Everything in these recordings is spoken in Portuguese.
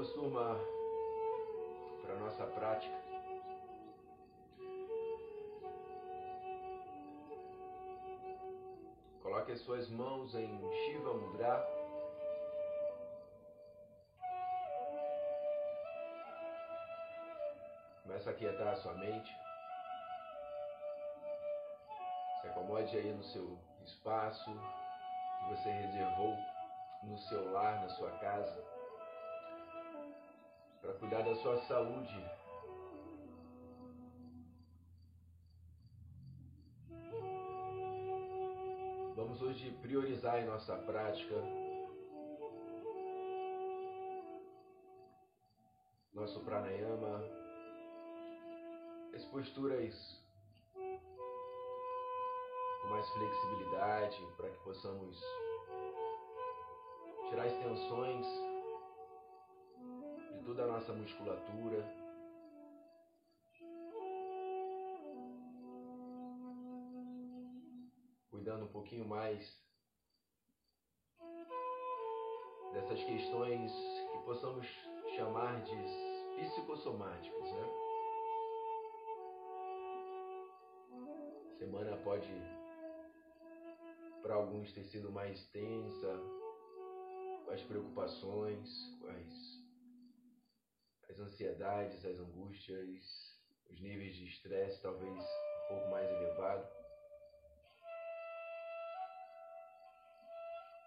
Vamos, turma, para nossa prática. Coloque as suas mãos em Shiva Mudra. Começa a quietar a sua mente. Se acomode aí no seu espaço que você reservou no seu lar, na sua casa, cuidar da sua saúde. Vamos hoje priorizar em nossa prática nosso pranayama, as posturas mais flexibilidade, para que possamos tirar as tensões toda a nossa musculatura. Cuidando um pouquinho mais dessas questões que possamos chamar de psicossomáticas, né? semana pode para alguns ter sido mais tensa, com as preocupações, com as, as ansiedades, as angústias, os níveis de estresse talvez um pouco mais elevado.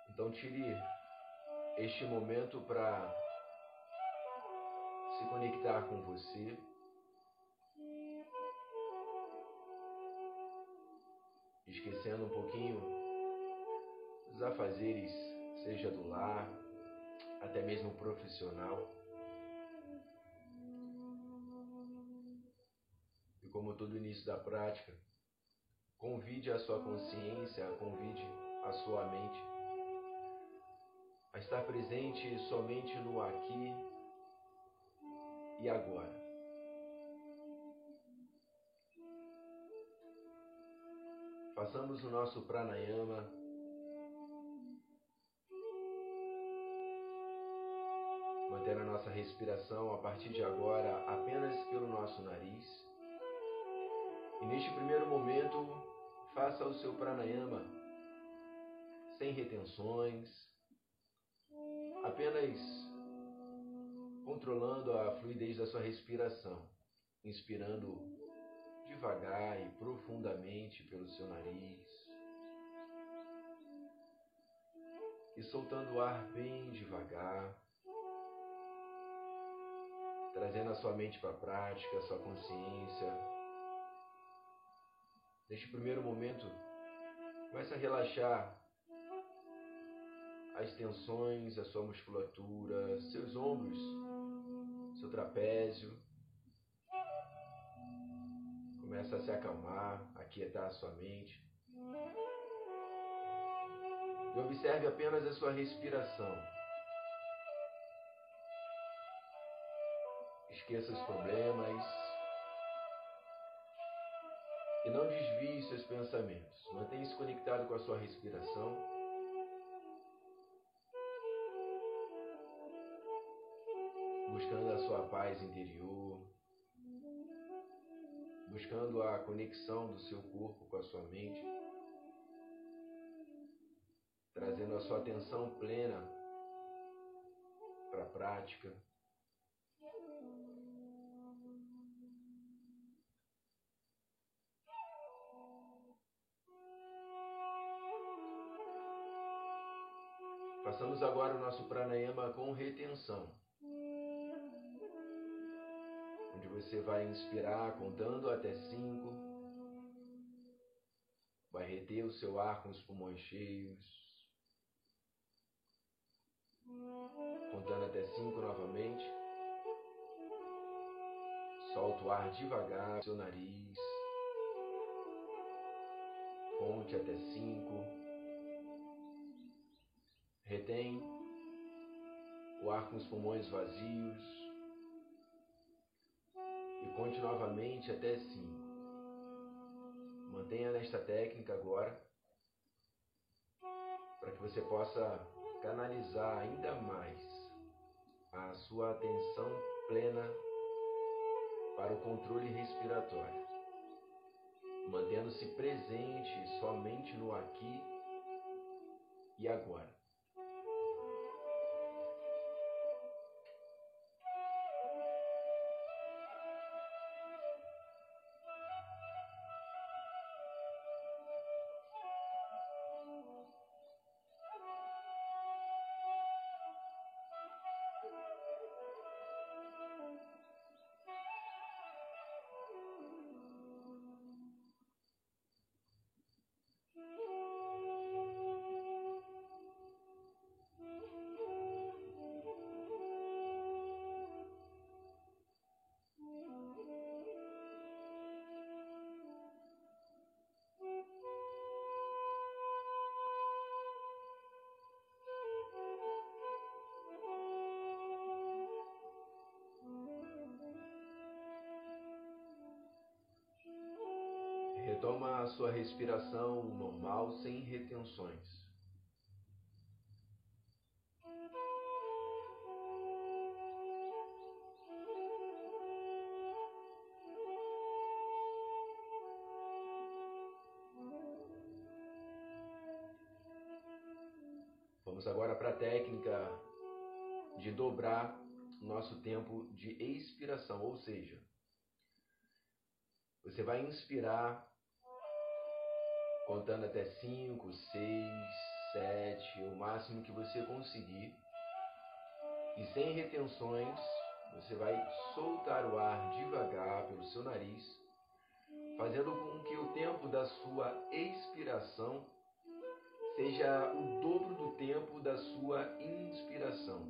Então tire este momento para se conectar com você. Esquecendo um pouquinho os afazeres, seja do lar, até mesmo profissional. Como todo início da prática, convide a sua consciência, convide a sua mente a estar presente somente no aqui e agora. Façamos o nosso pranayama manter a nossa respiração a partir de agora apenas pelo nosso nariz. E neste primeiro momento, faça o seu pranayama sem retenções, apenas controlando a fluidez da sua respiração, inspirando devagar e profundamente pelo seu nariz. E soltando o ar bem devagar trazendo a sua mente para a prática, a sua consciência. Neste primeiro momento, comece a relaxar as tensões, a sua musculatura, seus ombros, seu trapézio. Começa a se acalmar, aquietar a sua mente. E observe apenas a sua respiração. Esqueça os problemas não desvie seus pensamentos. Mantenha-se conectado com a sua respiração. Buscando a sua paz interior, buscando a conexão do seu corpo com a sua mente, trazendo a sua atenção plena para a prática. Agora o nosso pranayama com retenção. Onde você vai inspirar contando até cinco. Vai reter o seu ar com os pulmões cheios. Contando até cinco novamente. Solta o ar devagar seu nariz. Conte até cinco. Retém o ar com os pulmões vazios e conte novamente até cinco. Mantenha nesta técnica agora para que você possa canalizar ainda mais a sua atenção plena para o controle respiratório, mantendo-se presente somente no aqui e agora. Retoma a sua respiração normal sem retenções. Vamos agora para a técnica de dobrar nosso tempo de expiração, ou seja, você vai inspirar contando até 5, 6, 7, o máximo que você conseguir. E sem retenções, você vai soltar o ar devagar pelo seu nariz, fazendo com que o tempo da sua expiração seja o dobro do tempo da sua inspiração.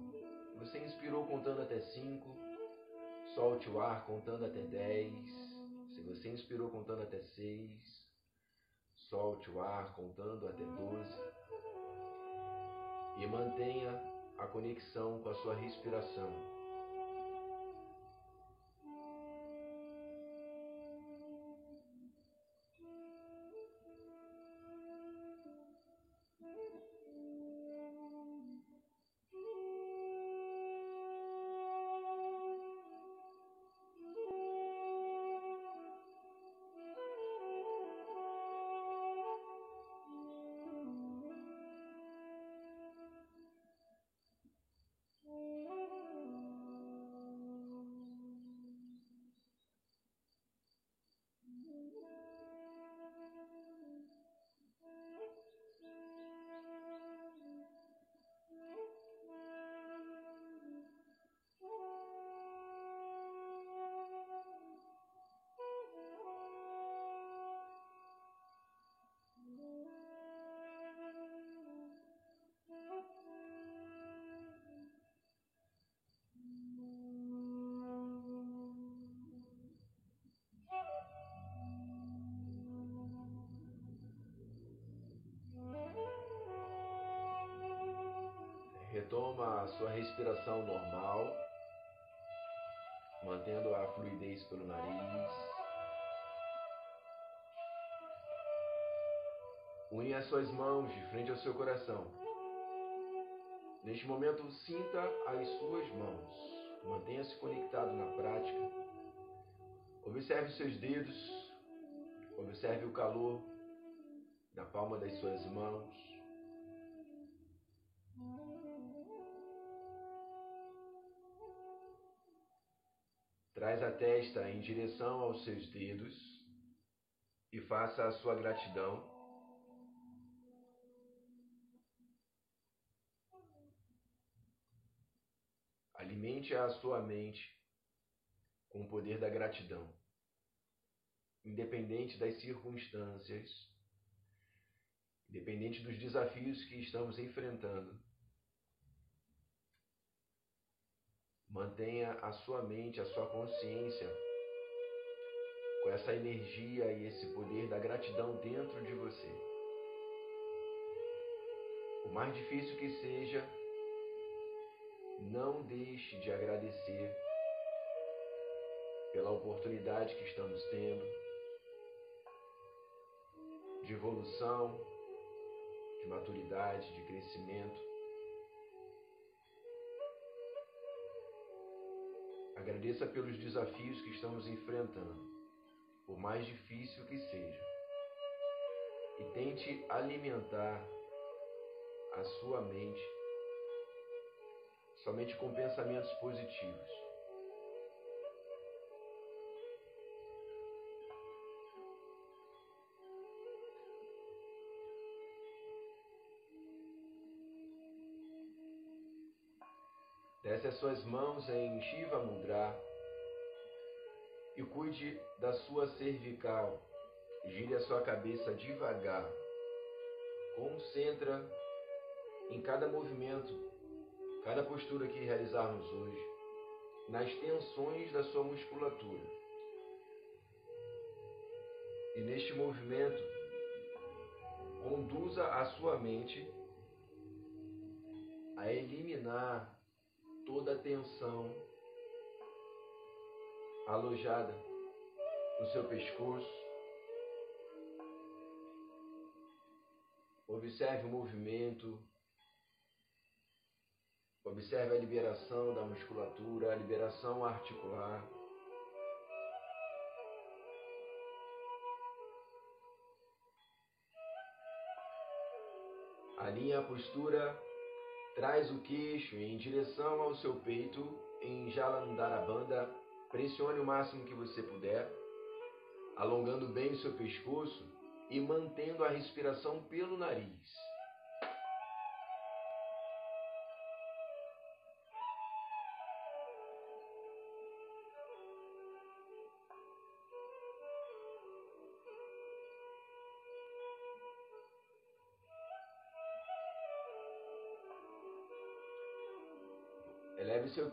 Você inspirou contando até 5, solte o ar contando até 10. Se você inspirou contando até 6, Solte o ar contando até 12 e mantenha a conexão com a sua respiração. Retoma a sua respiração normal, mantendo a fluidez pelo nariz. Une as suas mãos de frente ao seu coração. Neste momento, sinta as suas mãos. Mantenha-se conectado na prática. Observe os seus dedos. Observe o calor da palma das suas mãos. Traz a testa em direção aos seus dedos e faça a sua gratidão. Alimente a sua mente com o poder da gratidão, independente das circunstâncias, independente dos desafios que estamos enfrentando. Mantenha a sua mente, a sua consciência com essa energia e esse poder da gratidão dentro de você. O mais difícil que seja, não deixe de agradecer pela oportunidade que estamos tendo de evolução, de maturidade, de crescimento. Agradeça pelos desafios que estamos enfrentando, por mais difícil que seja. E tente alimentar a sua mente somente com pensamentos positivos. Desce as suas mãos em Shiva Mudra e cuide da sua cervical. Gire a sua cabeça devagar. Concentra em cada movimento, cada postura que realizarmos hoje, nas tensões da sua musculatura. E neste movimento, conduza a sua mente a eliminar toda a tensão alojada no seu pescoço. Observe o movimento, observe a liberação da musculatura, a liberação articular. Alinhe a postura Traz o queixo em direção ao seu peito em Jalandharabandha. Pressione o máximo que você puder, alongando bem o seu pescoço e mantendo a respiração pelo nariz.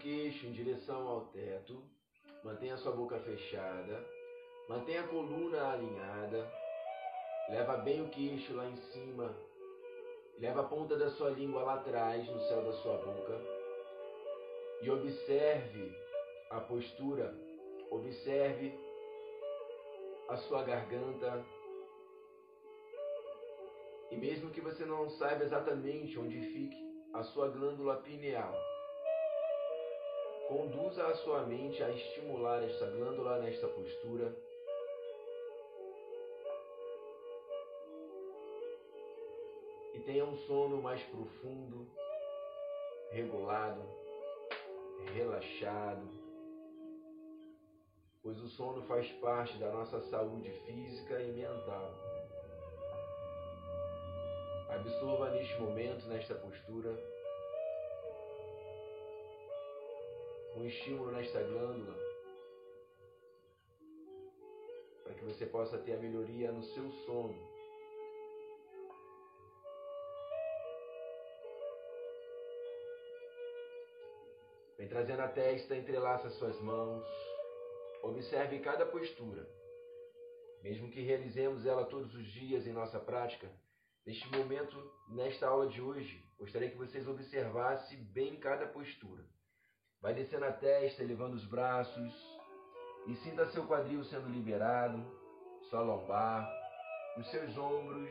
Queixo em direção ao teto. Mantenha sua boca fechada. Mantenha a coluna alinhada. Leva bem o queixo lá em cima. Leva a ponta da sua língua lá atrás, no céu da sua boca. E observe a postura. Observe a sua garganta. E mesmo que você não saiba exatamente onde fique a sua glândula pineal, Conduza a sua mente a estimular esta glândula nesta postura. E tenha um sono mais profundo, regulado, relaxado, pois o sono faz parte da nossa saúde física e mental. Absorva neste momento, nesta postura, um estímulo nesta glândula para que você possa ter a melhoria no seu sono. Vem trazendo a testa, entrelaça suas mãos. Observe cada postura. Mesmo que realizemos ela todos os dias em nossa prática, neste momento, nesta aula de hoje, gostaria que vocês observassem bem cada postura. Vai descendo a testa, elevando os braços. E sinta seu quadril sendo liberado, sua lombar, os seus ombros.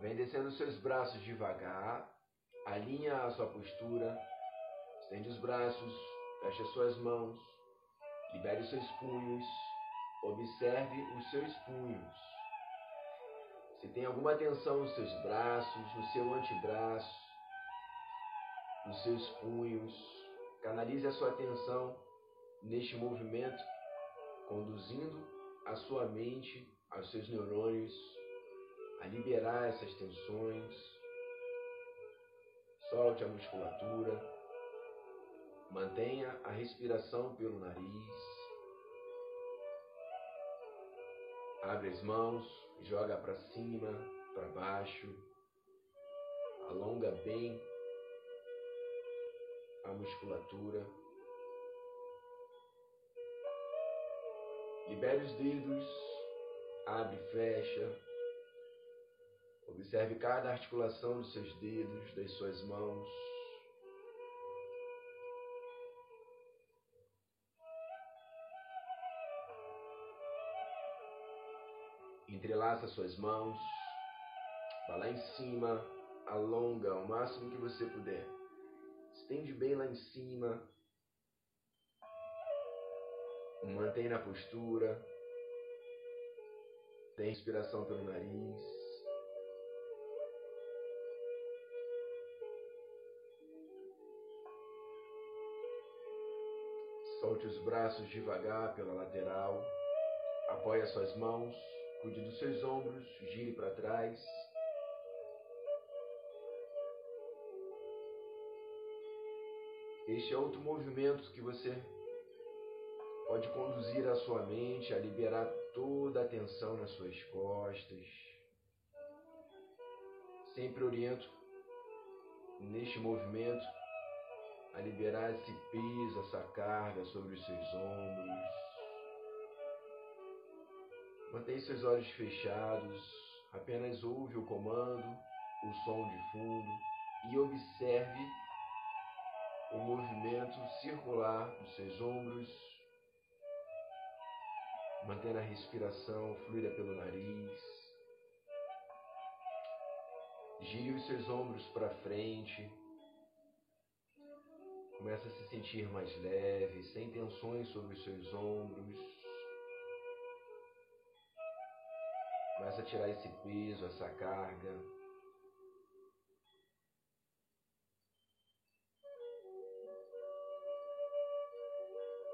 Vem descendo os seus braços devagar, Alinha a sua postura, estende os braços, feche as suas mãos, libere os seus punhos, observe os seus punhos. Se tem alguma tensão nos seus braços, no seu antebraço, nos seus punhos, canalize a sua atenção neste movimento, conduzindo a sua mente, aos seus neurônios, a liberar essas tensões Solte a musculatura. Mantenha a respiração pelo nariz. Abre as mãos, joga para cima, para baixo. Alonga bem a musculatura. Libere os dedos, abre e fecha. Observe cada articulação dos seus dedos, das suas mãos. Entrelaça suas mãos. Vá lá em cima, alonga o máximo que você puder. Estende bem lá em cima. Mantém na postura. Tem inspiração pelo nariz. Solte os braços devagar pela lateral. Apoie as suas mãos. Cuide dos seus ombros. Gire para trás. Este é outro movimento que você pode conduzir a sua mente a liberar toda a tensão nas suas costas. Sempre oriento neste movimento a liberar esse peso, essa carga sobre os seus ombros. Mantenha seus olhos fechados, apenas ouve o comando, o som de fundo e observe o movimento circular dos seus ombros, mantendo a respiração fluida pelo nariz. Gire os seus ombros para frente. Começa a se sentir mais leve, sem tensões sobre os seus ombros. Começa a tirar esse peso, essa carga.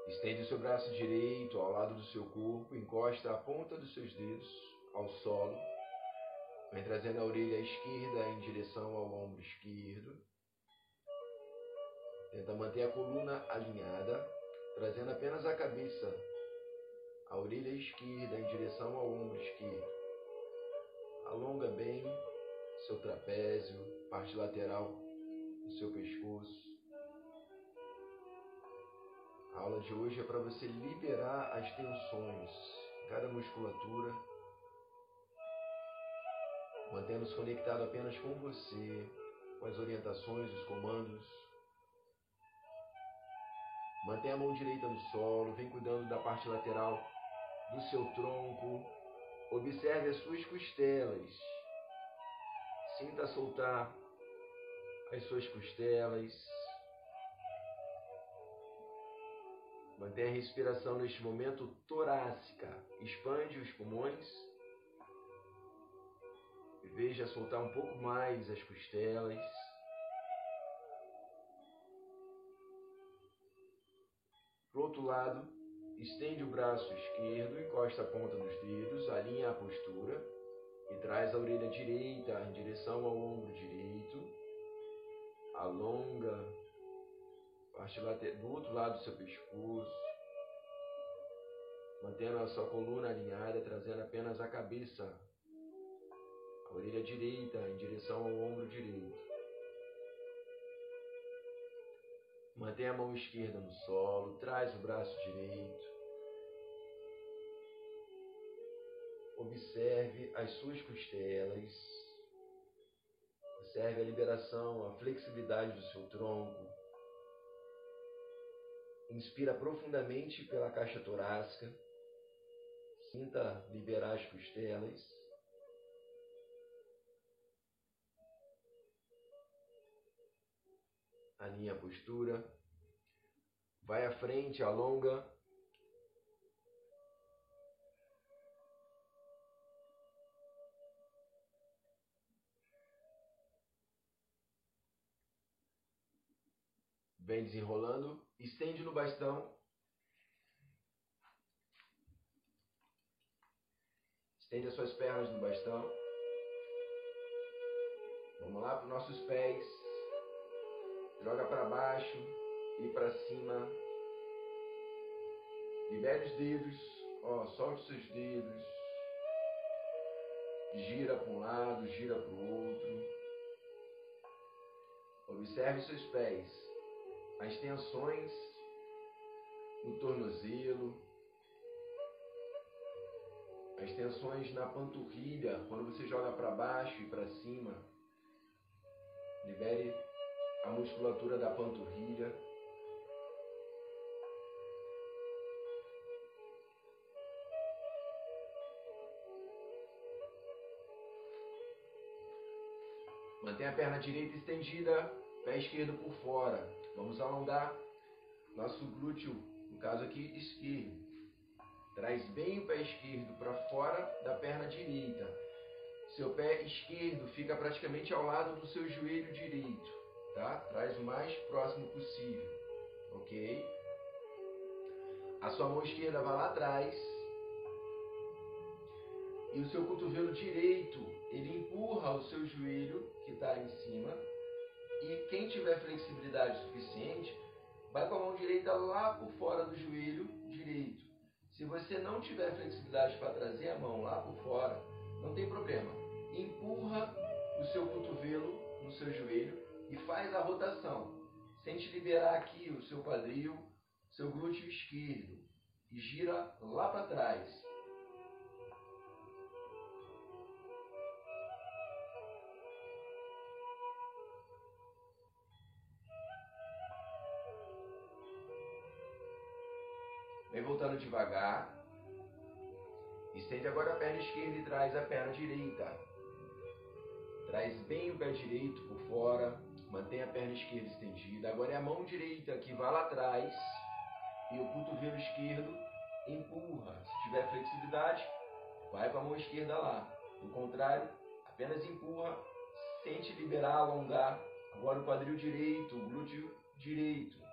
Estende o seu braço direito ao lado do seu corpo, encosta a ponta dos seus dedos ao solo. Vem trazendo a orelha esquerda em direção ao ombro esquerdo. Tenta manter a coluna alinhada, trazendo apenas a cabeça, a orelha esquerda em direção ao ombro esquerdo. Alonga bem seu trapézio, parte lateral do seu pescoço. A aula de hoje é para você liberar as tensões, cada musculatura, mantendo-se conectado apenas com você, com as orientações, os comandos. Mantenha a mão direita no solo, vem cuidando da parte lateral do seu tronco. Observe as suas costelas. Sinta soltar as suas costelas. Mantenha a respiração neste momento torácica. Expande os pulmões. E veja soltar um pouco mais as costelas. Outro lado, estende o braço esquerdo, encosta a ponta dos dedos, alinha a postura e traz a orelha direita em direção ao ombro direito. Alonga parte do outro lado do seu pescoço, mantendo a sua coluna alinhada, trazendo apenas a cabeça, a orelha direita em direção ao ombro direito. Mantenha a mão esquerda no solo, traz o braço direito. Observe as suas costelas. Observe a liberação, a flexibilidade do seu tronco. Inspira profundamente pela caixa torácica. Sinta liberar as costelas. Alinha a postura. Vai à frente, alonga. Vem desenrolando estende no bastão. Estende as suas pernas no bastão. Vamos lá para os nossos pés. Joga para baixo e para cima. Libere os dedos. Ó, solte os seus dedos. Gira para um lado, gira para o outro. Observe seus pés as tensões no tornozelo, as tensões na panturrilha, quando você joga para baixo e para cima. Libere a musculatura da panturrilha. Mantenha a perna direita estendida, pé esquerdo por fora. Vamos alongar nosso glúteo, no caso aqui esquerdo. Traz bem o pé esquerdo para fora da perna direita. Seu pé esquerdo fica praticamente ao lado do seu joelho direito tá? Traz o mais próximo possível, ok? A sua mão esquerda vai lá atrás e o seu cotovelo direito ele empurra o seu joelho que está em cima e quem tiver flexibilidade suficiente vai com a mão direita lá por fora do joelho direito. Se você não tiver flexibilidade para trazer a mão lá por fora, não tem problema. Empurra o seu cotovelo no seu joelho e faz a rotação. Sente liberar aqui o seu quadril, seu glúteo esquerdo e gira lá para trás. Vem voltando devagar. Estende agora a perna esquerda e traz a perna direita. Traz bem o pé direito por fora. Mantém a perna esquerda estendida. Agora é a mão direita que vai lá atrás. E o cotovelo esquerdo empurra. Se tiver flexibilidade, vai com a mão esquerda lá. Do contrário, apenas empurra. Sente liberar, alongar. Agora o quadril direito, o glúteo direito.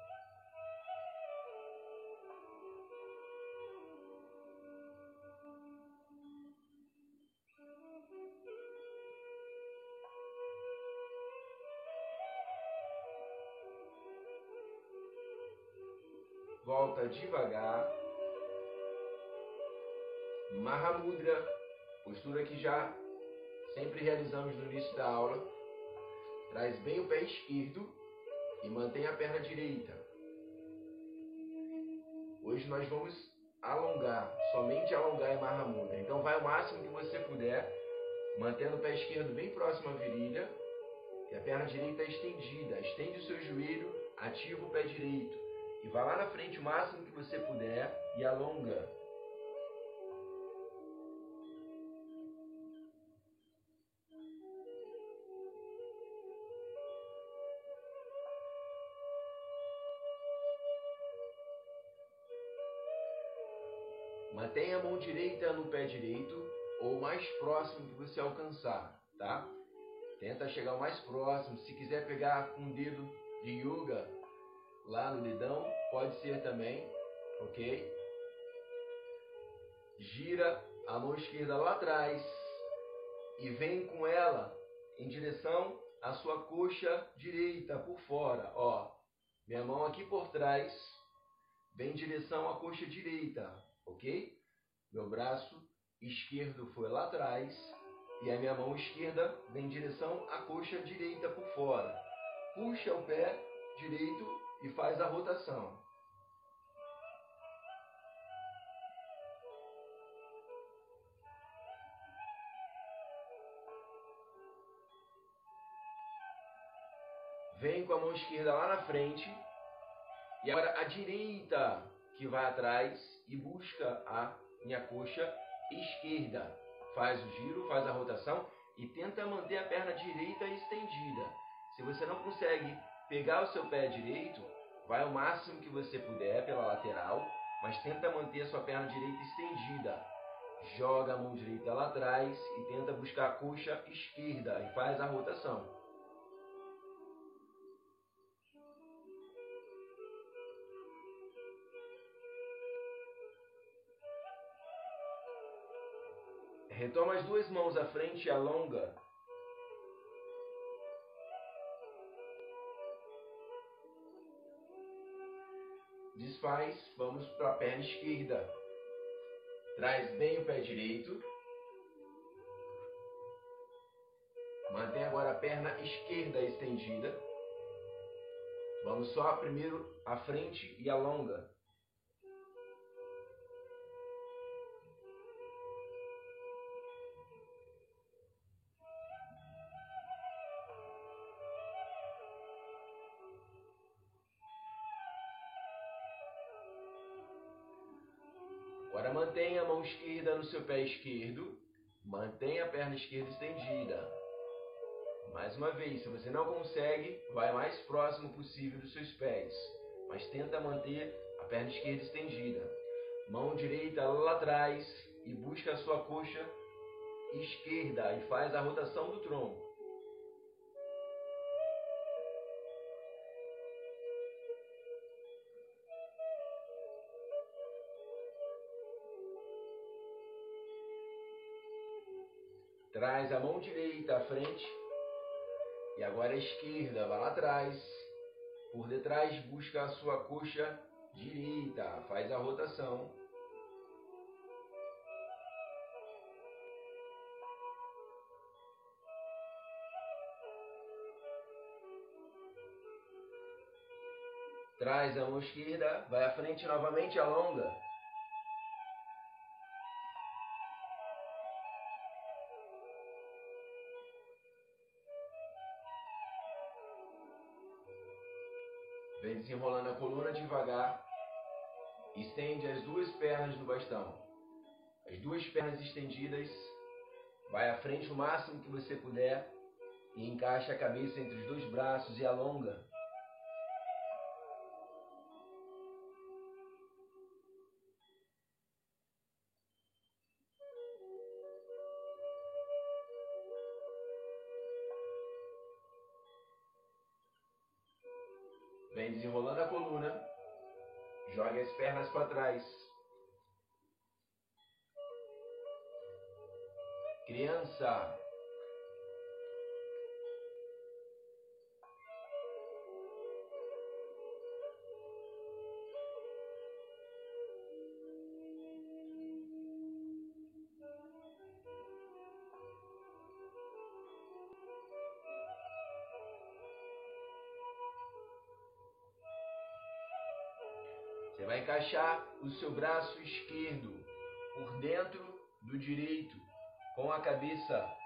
Volta devagar. Mahamudra, postura que já sempre realizamos no início da aula. Traz bem o pé esquerdo e mantém a perna direita. Hoje nós vamos alongar, somente alongar em Mahamudra. Então vai o máximo que você puder, mantendo o pé esquerdo bem próximo à virilha e a perna direita estendida. Estende o seu joelho, ativa o pé direito. E vá lá na frente o máximo que você puder e alonga. Mantenha a mão direita no pé direito ou mais próximo que você alcançar, tá? Tenta chegar o mais próximo. Se quiser pegar com o dedo de yoga, lá no dedão, pode ser também, ok? Gira a mão esquerda lá atrás e vem com ela em direção à sua coxa direita por fora, ó. Minha mão aqui por trás vem em direção à coxa direita, ok? Meu braço esquerdo foi lá atrás e a minha mão esquerda vem em direção à coxa direita por fora. Puxa o pé direito e faz a rotação. Vem com a mão esquerda lá na frente. E agora a direita que vai atrás e busca a minha coxa esquerda. Faz o giro, faz a rotação e tenta manter a perna direita estendida. Se você não consegue pegar o seu pé direito, vai o máximo que você puder pela lateral, mas tenta manter a sua perna direita estendida. Joga a mão direita lá atrás e tenta buscar a coxa esquerda e faz a rotação. Retoma as duas mãos à frente e alonga desfaz, vamos para a perna esquerda. Traz bem o pé direito. Mantém agora a perna esquerda estendida. Vamos só primeiro à frente e alonga. Esquerda no seu pé esquerdo. Mantenha a perna esquerda estendida. Mais uma vez, se você não consegue, vai mais próximo possível dos seus pés, mas tenta manter a perna esquerda estendida. Mão direita lá atrás e busca a sua coxa esquerda e faz a rotação do tronco. Traz a mão direita à frente. E agora a esquerda, vai lá atrás. Por detrás, busca a sua coxa direita. Faz a rotação. Traz a mão esquerda, vai à frente novamente, alonga. Vem desenrolando a coluna devagar. Estende as duas pernas do bastão. As duas pernas estendidas. Vai à frente o máximo que você puder. E encaixa a cabeça entre os dois braços e alonga. Para trás. Criança. Encaixar o seu braço esquerdo por dentro do direito, com a cabeça.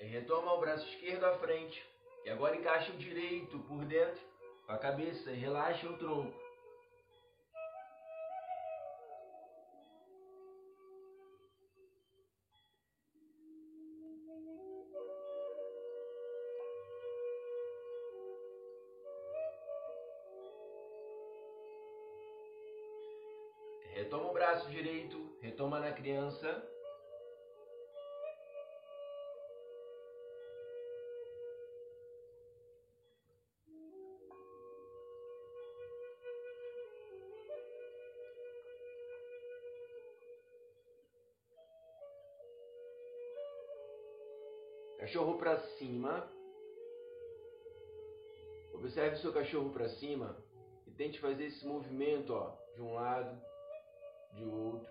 Retoma o braço esquerdo à frente. E agora encaixa o direito por dentro a cabeça e relaxa o tronco. Retoma o braço direito, retoma na criança. Cachorro para cima. Observe seu cachorro para cima e tente fazer esse movimento, ó, de um lado, de outro.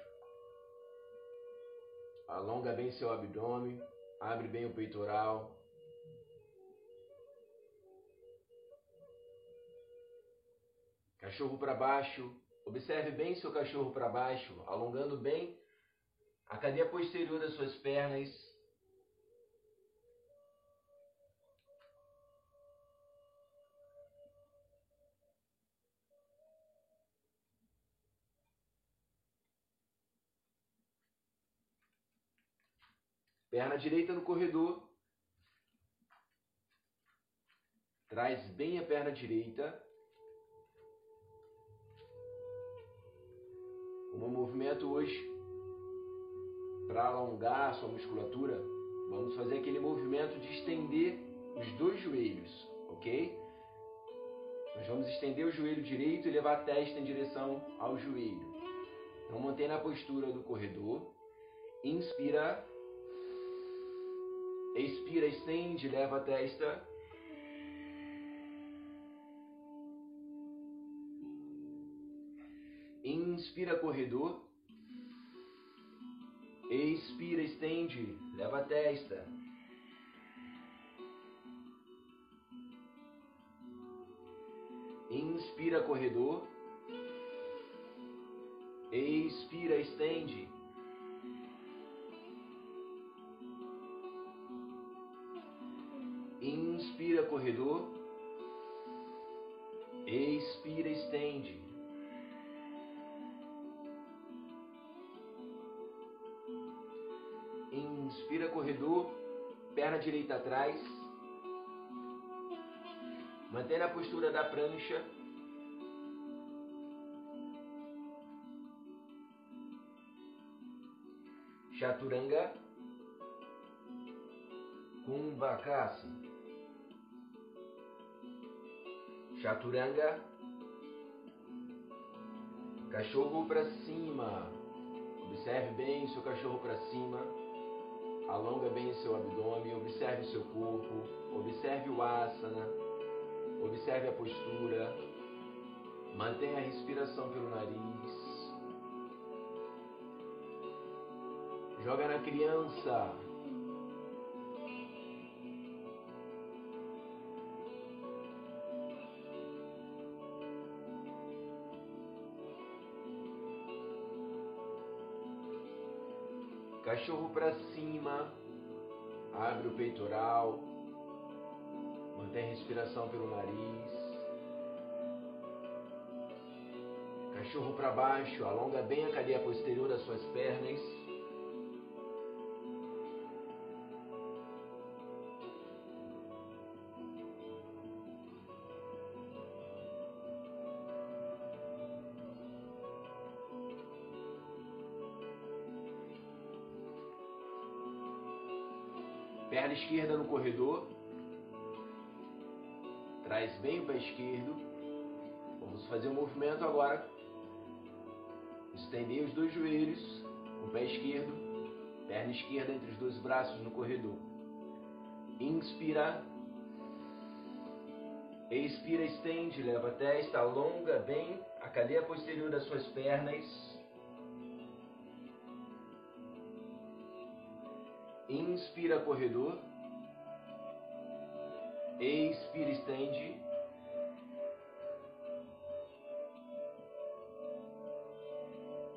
Alonga bem seu abdômen, abre bem o peitoral. Cachorro para baixo. Observe bem seu cachorro para baixo, alongando bem a cadeia posterior das suas pernas. Perna direita no corredor. Traz bem a perna direita. O movimento hoje, para alongar a sua musculatura, vamos fazer aquele movimento de estender os dois joelhos, ok? Nós vamos estender o joelho direito e levar a testa em direção ao joelho. Então mantém na postura do corredor. Inspira. Expira, estende, leva a testa. Inspira, corredor. Expira, estende, leva a testa. Inspira, corredor. Expira, estende. Inspira, corredor. Expira, estende. Inspira, corredor. Perna direita atrás. Mantém a postura da prancha. Chaturanga. Kumbhakasana. Chaturanga. Cachorro para cima. Observe bem seu cachorro para cima. Alonga bem seu abdômen. Observe seu corpo. Observe o asana. Observe a postura. Mantenha a respiração pelo nariz. Joga na criança. Cachorro para cima. Abre o peitoral. Mantém a respiração pelo nariz. Cachorro para baixo. Alonga bem a cadeia posterior das suas pernas. Esquerda no corredor. Traz bem o pé esquerdo. Vamos fazer um movimento agora. Estender os dois joelhos, o pé esquerdo, perna esquerda entre os dois braços no corredor. Inspira. Expira, estende, leva a testa, alonga bem a cadeia posterior das suas pernas. Inspira, corredor. Expira, estende.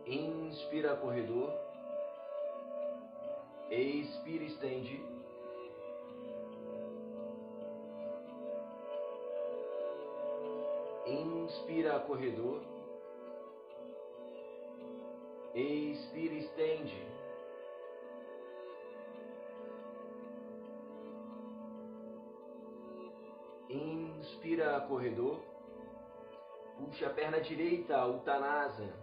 Inspira, corredor. Expira, estende. Inspira, corredor. Expira, estende. Inspira, corredor. Puxa a perna direita, Uttanasana.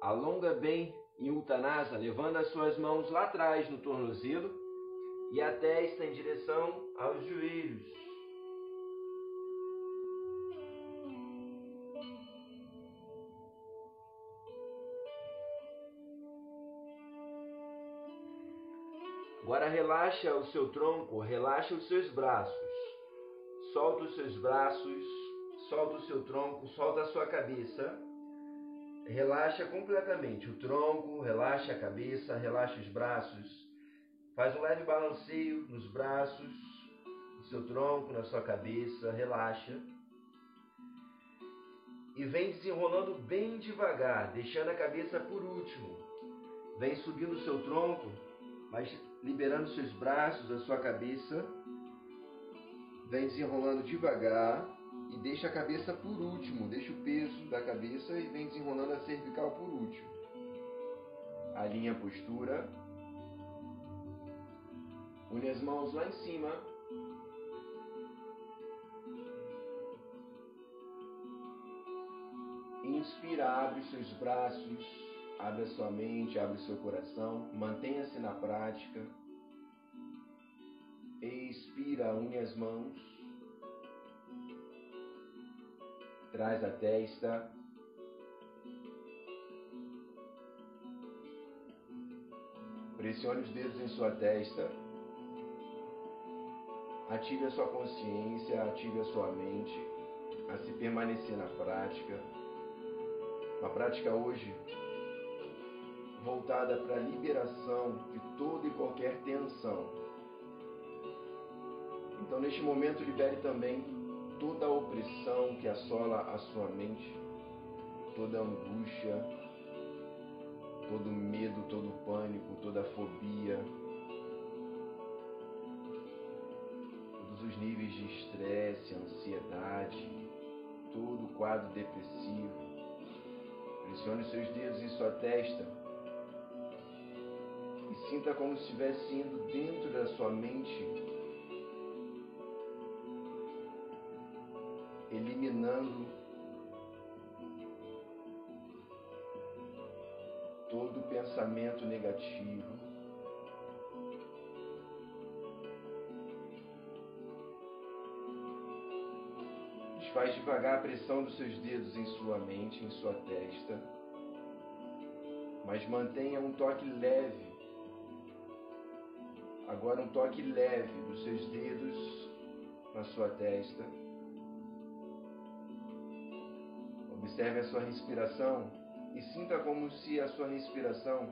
Alonga bem em Uttanasana, levando as suas mãos lá atrás no tornozelo e a testa em direção aos joelhos. Agora relaxa o seu tronco, relaxa os seus braços. Solta os seus braços, solta o seu tronco, solta a sua cabeça. Relaxa completamente o tronco, relaxa a cabeça, relaxa os braços. Faz um leve balanceio nos braços, no seu tronco, na sua cabeça, relaxa. E vem desenrolando bem devagar, deixando a cabeça por último. Vem subindo o seu tronco, mas liberando seus braços, a sua cabeça. Vem desenrolando devagar e deixa a cabeça por último. Deixa o peso da cabeça e vem desenrolando a cervical por último. Alinha a postura. Une as mãos lá em cima. Inspira, abre seus braços Abre a sua mente, abre seu coração, mantenha-se na prática. Expira, une as mãos. Traz a testa. Pressione os dedos em sua testa. Ative a sua consciência, ative a sua mente a se permanecer na prática. Uma prática hoje voltada para a liberação de toda e qualquer tensão. Então, neste momento, libere também toda a opressão que assola a sua mente, toda a angústia, todo medo, todo pânico, toda fobia, todos os níveis de estresse, ansiedade, todo o quadro depressivo. Pressione seus dedos em sua testa e sinta como se estivesse indo dentro da sua mente, eliminando todo pensamento negativo. Desfaz devagar a pressão dos seus dedos em sua mente, em sua testa, mas mantenha um toque leve. Agora um toque leve dos seus dedos na sua testa. Observe a sua respiração e sinta como se a sua respiração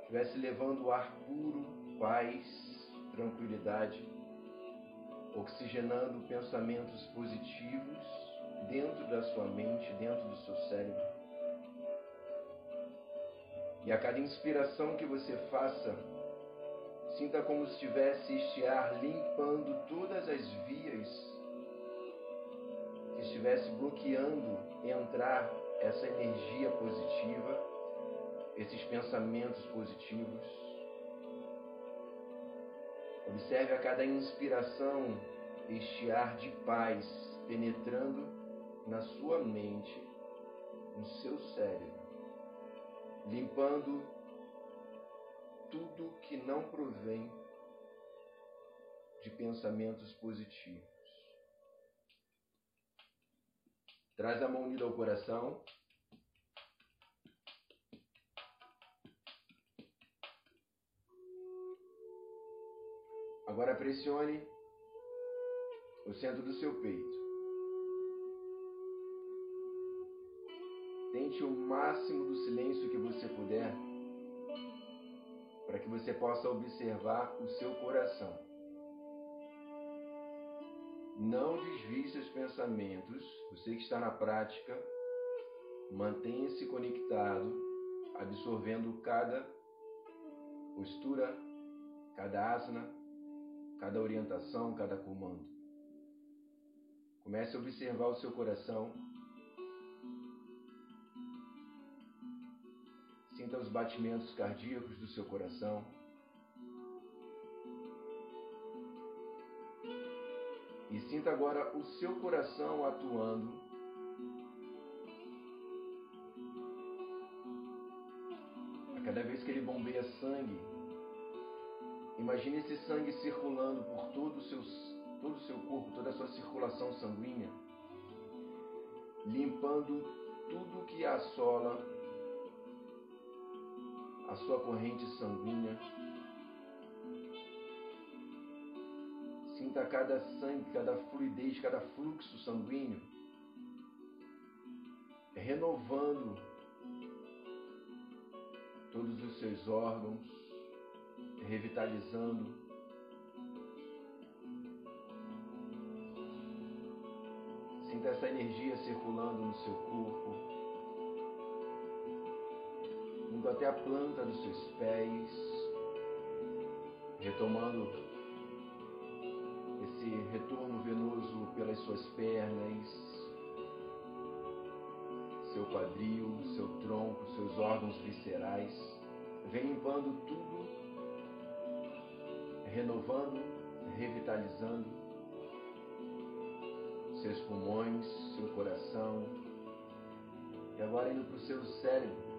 estivesse levando ar puro, paz, tranquilidade, oxigenando pensamentos positivos dentro da sua mente, dentro do seu cérebro. E a cada inspiração que você faça, sinta como se estivesse este ar limpando todas as vias que estivesse bloqueando entrar essa energia positiva, esses pensamentos positivos. Observe a cada inspiração este ar de paz penetrando na sua mente, no seu cérebro, limpando tudo que não provém de pensamentos positivos. Traz a mão unida ao coração. Agora pressione o centro do seu peito. Tente o máximo do silêncio que você puder para que você possa observar o seu coração. Não desvie seus pensamentos. Você que está na prática, mantenha-se conectado, absorvendo cada postura, cada asana, cada orientação, cada comando. Comece a observar o seu coração. Os batimentos cardíacos do seu coração. E sinta agora o seu coração atuando. A cada vez que ele bombeia sangue, imagine esse sangue circulando por todo o seu, todo o seu corpo, toda a sua circulação sanguínea, limpando tudo que assola a sua corrente sanguínea Sinta cada sangue, cada fluidez, cada fluxo sanguíneo renovando todos os seus órgãos, revitalizando. Sinta essa energia circulando no seu corpo, indo até a planta dos seus pés, retomando esse retorno venoso pelas suas pernas, seu quadril, seu tronco, seus órgãos viscerais. Vem limpando tudo, renovando, revitalizando seus pulmões, seu coração. E agora indo para o seu cérebro.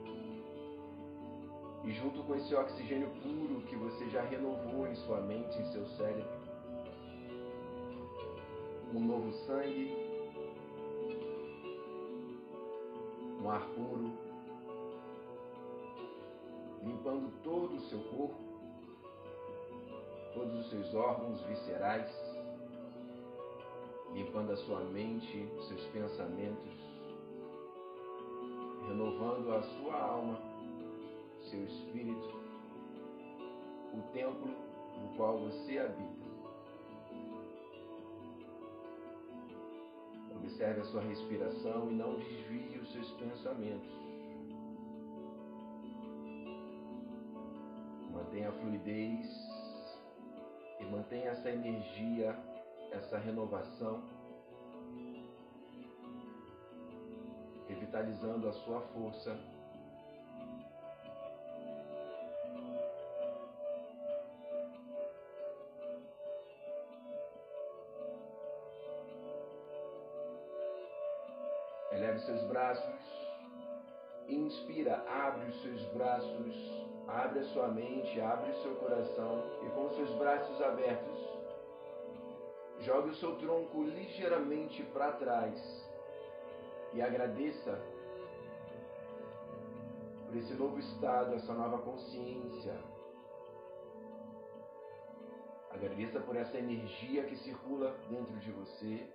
E junto com esse oxigênio puro que você já renovou em sua mente, em seu cérebro, um novo sangue, um ar puro, limpando todo o seu corpo, todos os seus órgãos viscerais, limpando a sua mente, seus pensamentos, renovando a sua alma, seu espírito, o templo no qual você habita. Observe a sua respiração e não desvie os seus pensamentos. Mantenha a fluidez e mantenha essa energia, essa renovação, revitalizando a sua força seus braços. Inspira, abre os seus braços, abre a sua mente, abre o seu coração e com os seus braços abertos, jogue o seu tronco ligeiramente para trás e agradeça por esse novo estado, essa nova consciência. Agradeça por essa energia que circula dentro de você.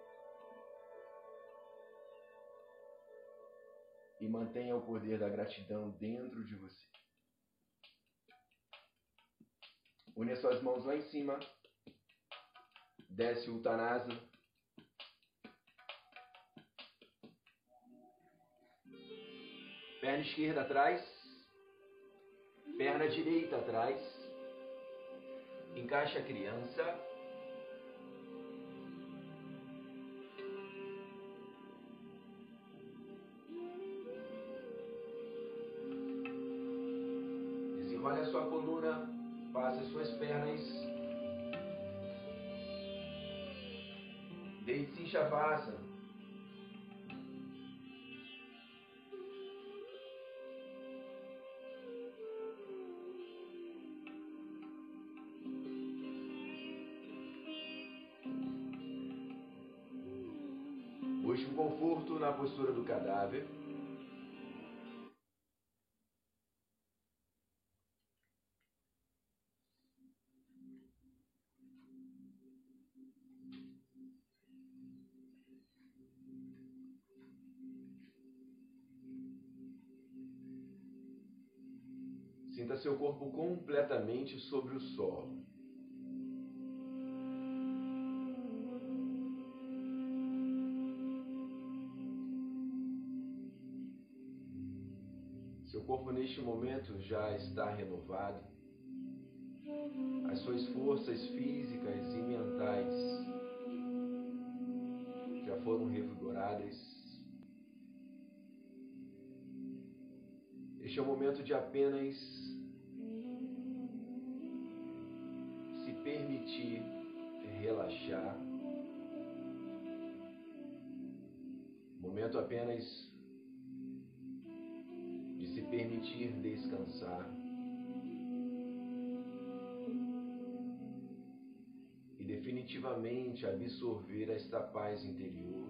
E mantenha o poder da gratidão dentro de você. Une as suas mãos lá em cima. Desce o Uttanasa. Perna esquerda atrás. Perna direita atrás. Encaixa a criança. Em Shavasana. Busque conforto na postura do cadáver. Completamente sobre o solo. Seu corpo neste momento já está renovado. As suas forças físicas e mentais já foram revigoradas. Este é o momento de apenas permitir relaxar. Momento apenas de se permitir descansar. E definitivamente absorver esta paz interior.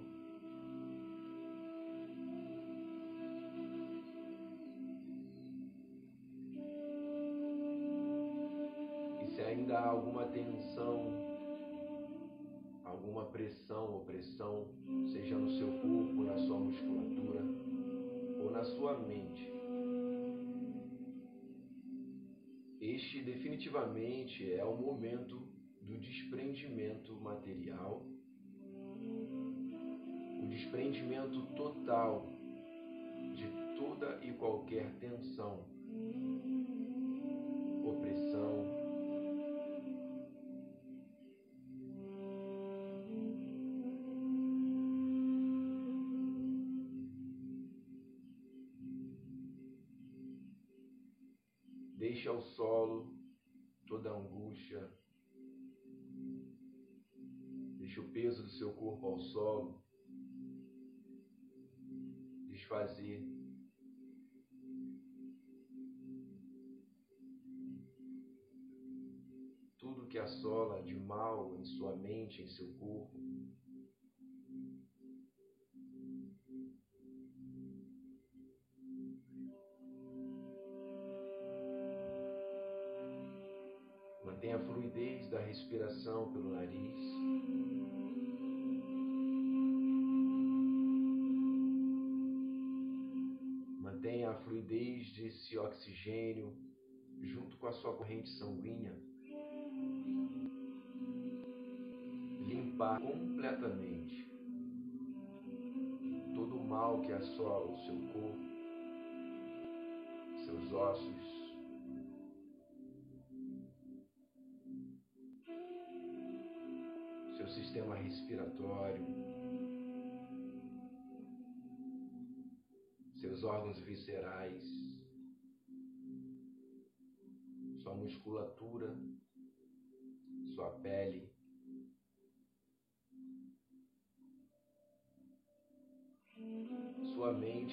Se ainda há alguma tensão, alguma pressão, opressão, seja no seu corpo, na sua musculatura ou na sua mente, este definitivamente é o momento do desprendimento material, o desprendimento total de toda e qualquer tensão, Deixe ao solo toda angústia. Deixe o peso do seu corpo ao solo. Desfazer. Tudo que assola de mal em sua mente, em seu corpo. fluidez desse oxigênio junto com a sua corrente sanguínea limpar completamente todo o mal que assola o seu corpo, seus ossos, seu sistema respiratório. Órgãos viscerais, sua musculatura, sua pele. Sua mente,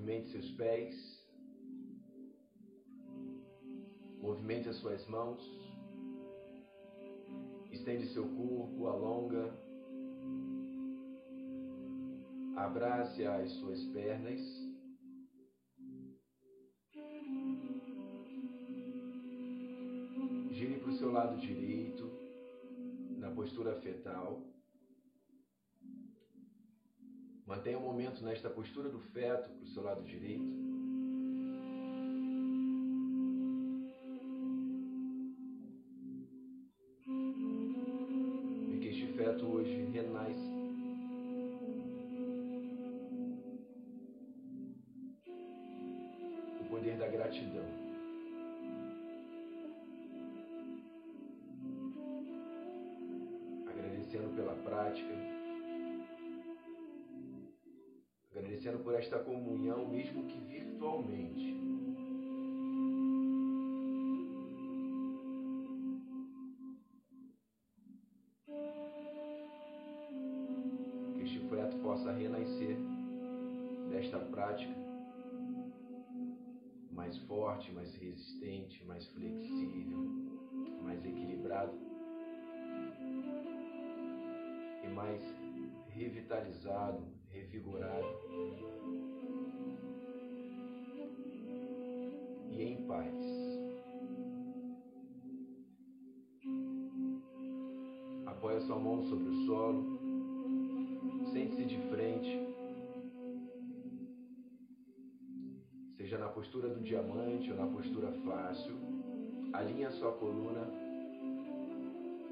Movimente seus pés. Movimente as suas mãos. Estende seu corpo, alonga. Abrace as suas pernas. Gire para o seu lado direito, na postura fetal. Mantenha um momento nesta postura do feto para o seu lado direito. Revigorado e em paz. Apoie sua mão sobre o solo, sente-se de frente, seja na postura do diamante ou na postura fácil, alinhe a sua coluna,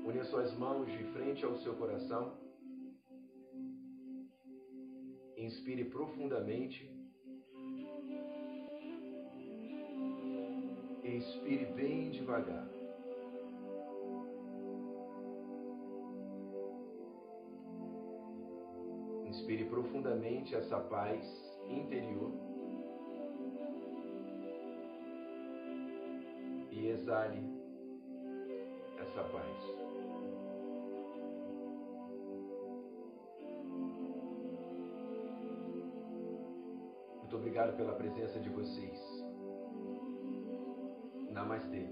une as suas mãos de frente ao seu coração. Inspire profundamente. Expire bem devagar. Inspire profundamente essa paz interior. E exale essa paz. Obrigado pela presença de vocês. Namastê.